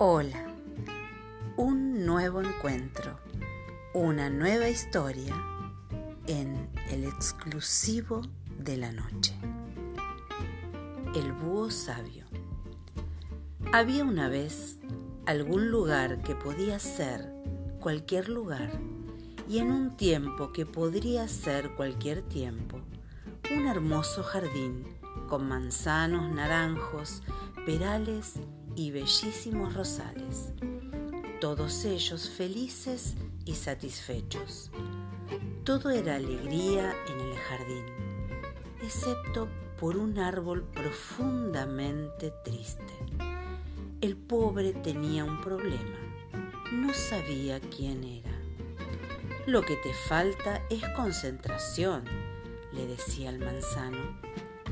Hola, un nuevo encuentro, una nueva historia en el exclusivo de la noche. El búho sabio. Había una vez algún lugar que podía ser cualquier lugar y en un tiempo que podría ser cualquier tiempo, un hermoso jardín con manzanos, naranjos, perales y bellísimos rosales, todos ellos felices y satisfechos. Todo era alegría en el jardín, excepto por un árbol profundamente triste. El pobre tenía un problema, no sabía quién era. Lo que te falta es concentración, le decía el manzano.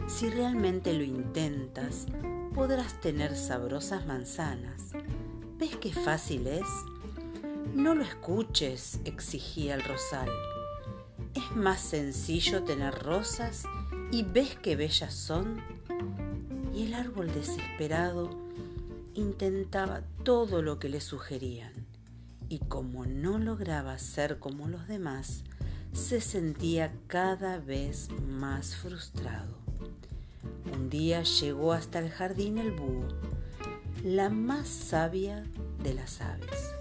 Si realmente lo intentas, podrás tener sabrosas manzanas. ¿Ves qué fácil es? No lo escuches, exigía el rosal. Es más sencillo tener rosas y ves qué bellas son. Y el árbol desesperado intentaba todo lo que le sugerían y como no lograba ser como los demás, se sentía cada vez más frustrado. Un día llegó hasta el jardín el búho, la más sabia de las aves,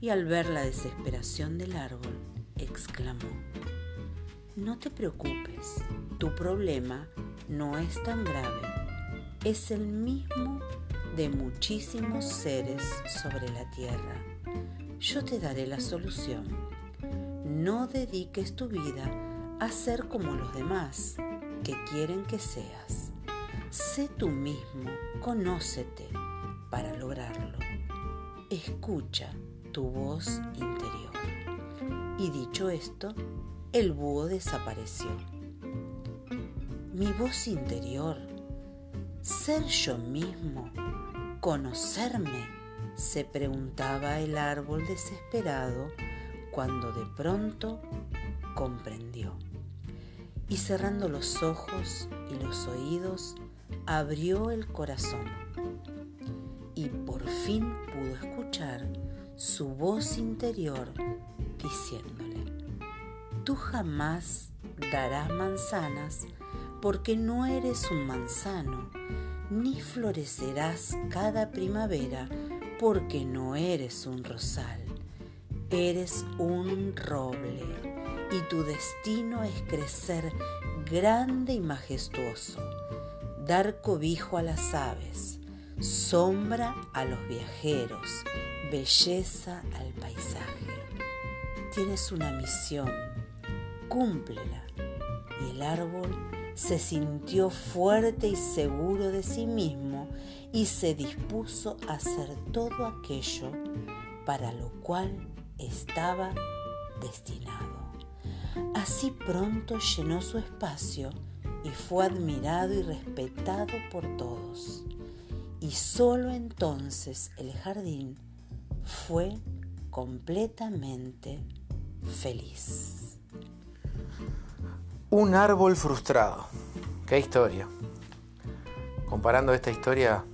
y al ver la desesperación del árbol, exclamó, No te preocupes, tu problema no es tan grave, es el mismo de muchísimos seres sobre la tierra. Yo te daré la solución. No dediques tu vida a ser como los demás que quieren que seas. Sé tú mismo, conócete para lograrlo. Escucha tu voz interior. Y dicho esto, el búho desapareció. Mi voz interior, ser yo mismo, conocerme, se preguntaba el árbol desesperado cuando de pronto comprendió. Y cerrando los ojos y los oídos, abrió el corazón y por fin pudo escuchar su voz interior diciéndole, tú jamás darás manzanas porque no eres un manzano, ni florecerás cada primavera porque no eres un rosal, eres un roble y tu destino es crecer grande y majestuoso dar cobijo a las aves, sombra a los viajeros, belleza al paisaje. Tienes una misión, cúmplela. Y el árbol se sintió fuerte y seguro de sí mismo y se dispuso a hacer todo aquello para lo cual estaba destinado. Así pronto llenó su espacio y fue admirado y respetado por todos. Y solo entonces el jardín fue completamente feliz. Un árbol frustrado. Qué historia. Comparando esta historia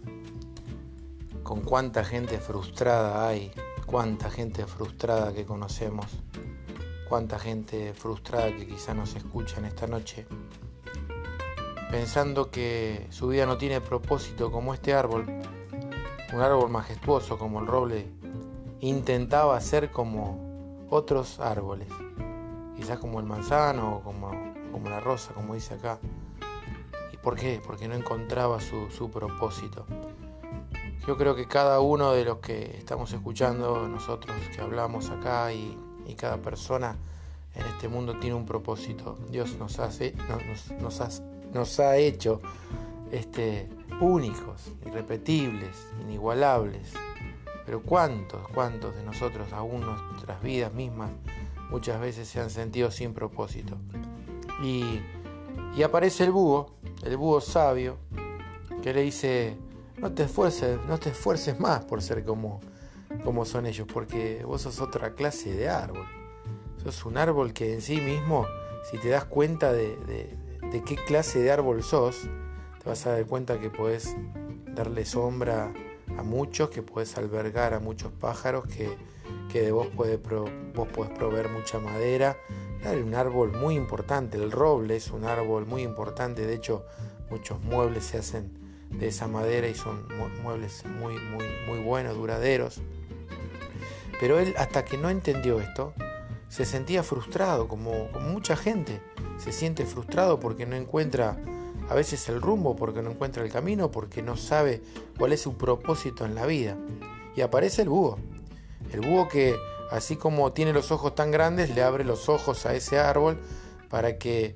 con cuánta gente frustrada hay, cuánta gente frustrada que conocemos, cuánta gente frustrada que quizá nos escucha en esta noche, pensando que su vida no tiene propósito como este árbol, un árbol majestuoso como el roble, intentaba ser como otros árboles, quizás como el manzano o como, como la rosa, como dice acá. ¿Y por qué? Porque no encontraba su, propósito. Yo creo que cada uno de los que estamos escuchando, nosotros que hablamos acá y, cada persona en este mundo tiene un propósito. Dios nos hace, nos, nos, hace, nos ha hecho este, únicos, irrepetibles, inigualables. Pero cuántos, cuántos de nosotros, aún nuestras vidas mismas, muchas veces se han sentido sin propósito. Y, aparece el búho, el búho sabio, que le dice, no te esfuerces, no te esfuerces más por ser como, como son ellos, porque vos sos otra clase de árbol. Sos un árbol que en sí mismo, si te das cuenta de, de qué clase de árbol sos, te vas a dar cuenta que podés darle sombra a muchos, que puedes albergar a muchos pájaros, que, de vos, puede vos podés proveer mucha madera. Es un árbol muy importante, el roble es un árbol muy importante, de hecho muchos muebles se hacen de esa madera y son muebles muy, muy, muy buenos, duraderos. Pero él hasta que no entendió esto, se sentía frustrado, como mucha gente se siente frustrado porque no encuentra a veces el rumbo, porque no encuentra el camino, porque no sabe cuál es su propósito en la vida. Y aparece el búho. El búho que, así como tiene los ojos tan grandes, le abre los ojos a ese árbol para que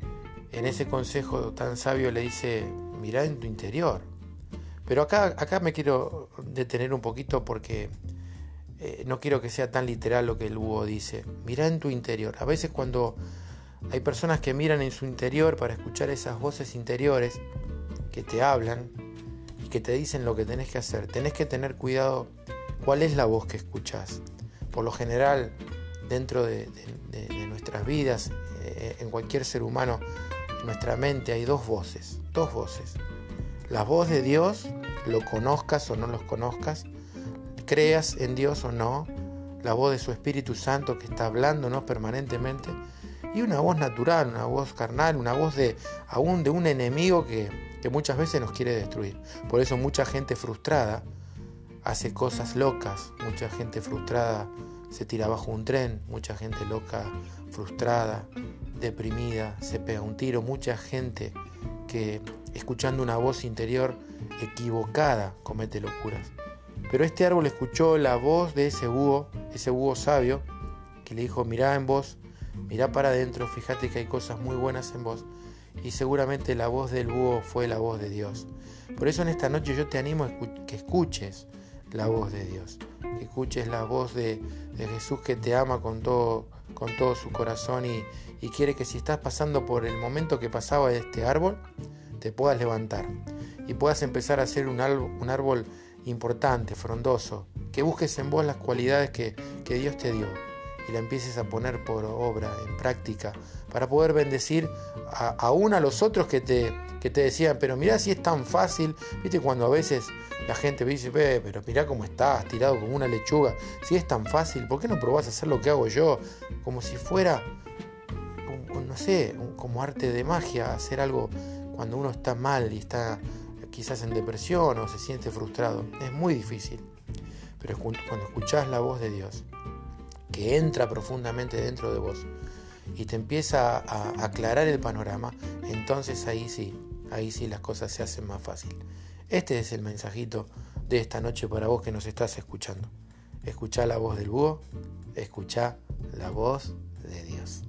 en ese consejo tan sabio le dice, mira en tu interior. Pero acá, acá me quiero detener un poquito porque eh, no quiero que sea tan literal lo que el búho dice. Mira en tu interior. A veces cuando hay personas que miran en su interior para escuchar esas voces interiores que te hablan y que te dicen lo que tenés que hacer. Tenés que tener cuidado cuál es la voz que escuchás. Por lo general, dentro de, nuestras vidas, eh, en cualquier ser humano, en nuestra mente hay dos voces, dos voces. La voz de Dios, lo conozcas o no los conozcas, creas en Dios o no, la voz de su Espíritu Santo que está hablándonos permanentemente y una voz natural, una voz carnal, una voz de aún de un enemigo que, que muchas veces nos quiere destruir. Por eso mucha gente frustrada hace cosas locas, mucha gente frustrada se tira bajo un tren, mucha gente loca, frustrada, deprimida, se pega un tiro, mucha gente que escuchando una voz interior equivocada comete locuras. Pero este árbol escuchó la voz de ese búho, ese búho sabio, que le dijo, mirá en vos Mirá para adentro, fíjate que hay cosas muy buenas en vos. Y seguramente la voz del búho fue la voz de Dios. Por eso en esta noche yo te animo a que escuches la voz de Dios. Que escuches la voz de, Jesús que te ama con todo, con todo su corazón y, quiere que si estás pasando por el momento que pasaba este árbol, te puedas levantar y puedas empezar a ser un árbol, un árbol importante, frondoso, que busques en vos las cualidades que, que Dios te dio y la empieces a poner por obra, en práctica, para poder bendecir a, aún a los otros que te, que te decían, pero mirá si es tan fácil, viste cuando a veces la gente dice, pero mirá cómo estás, tirado como una lechuga, si es tan fácil, ¿por qué no probás a hacer lo que hago yo? Como si fuera, no sé, como arte de magia, hacer algo cuando uno está mal y está quizás en depresión o se siente frustrado. Es muy difícil. Pero cuando escuchás la voz de Dios, que entra profundamente dentro de vos y te empieza a aclarar el panorama, entonces ahí sí, ahí sí las cosas se hacen más fácil. Este es el mensajito de esta noche para vos que nos estás escuchando. Escuchá la voz del búho, escuchá la voz de Dios.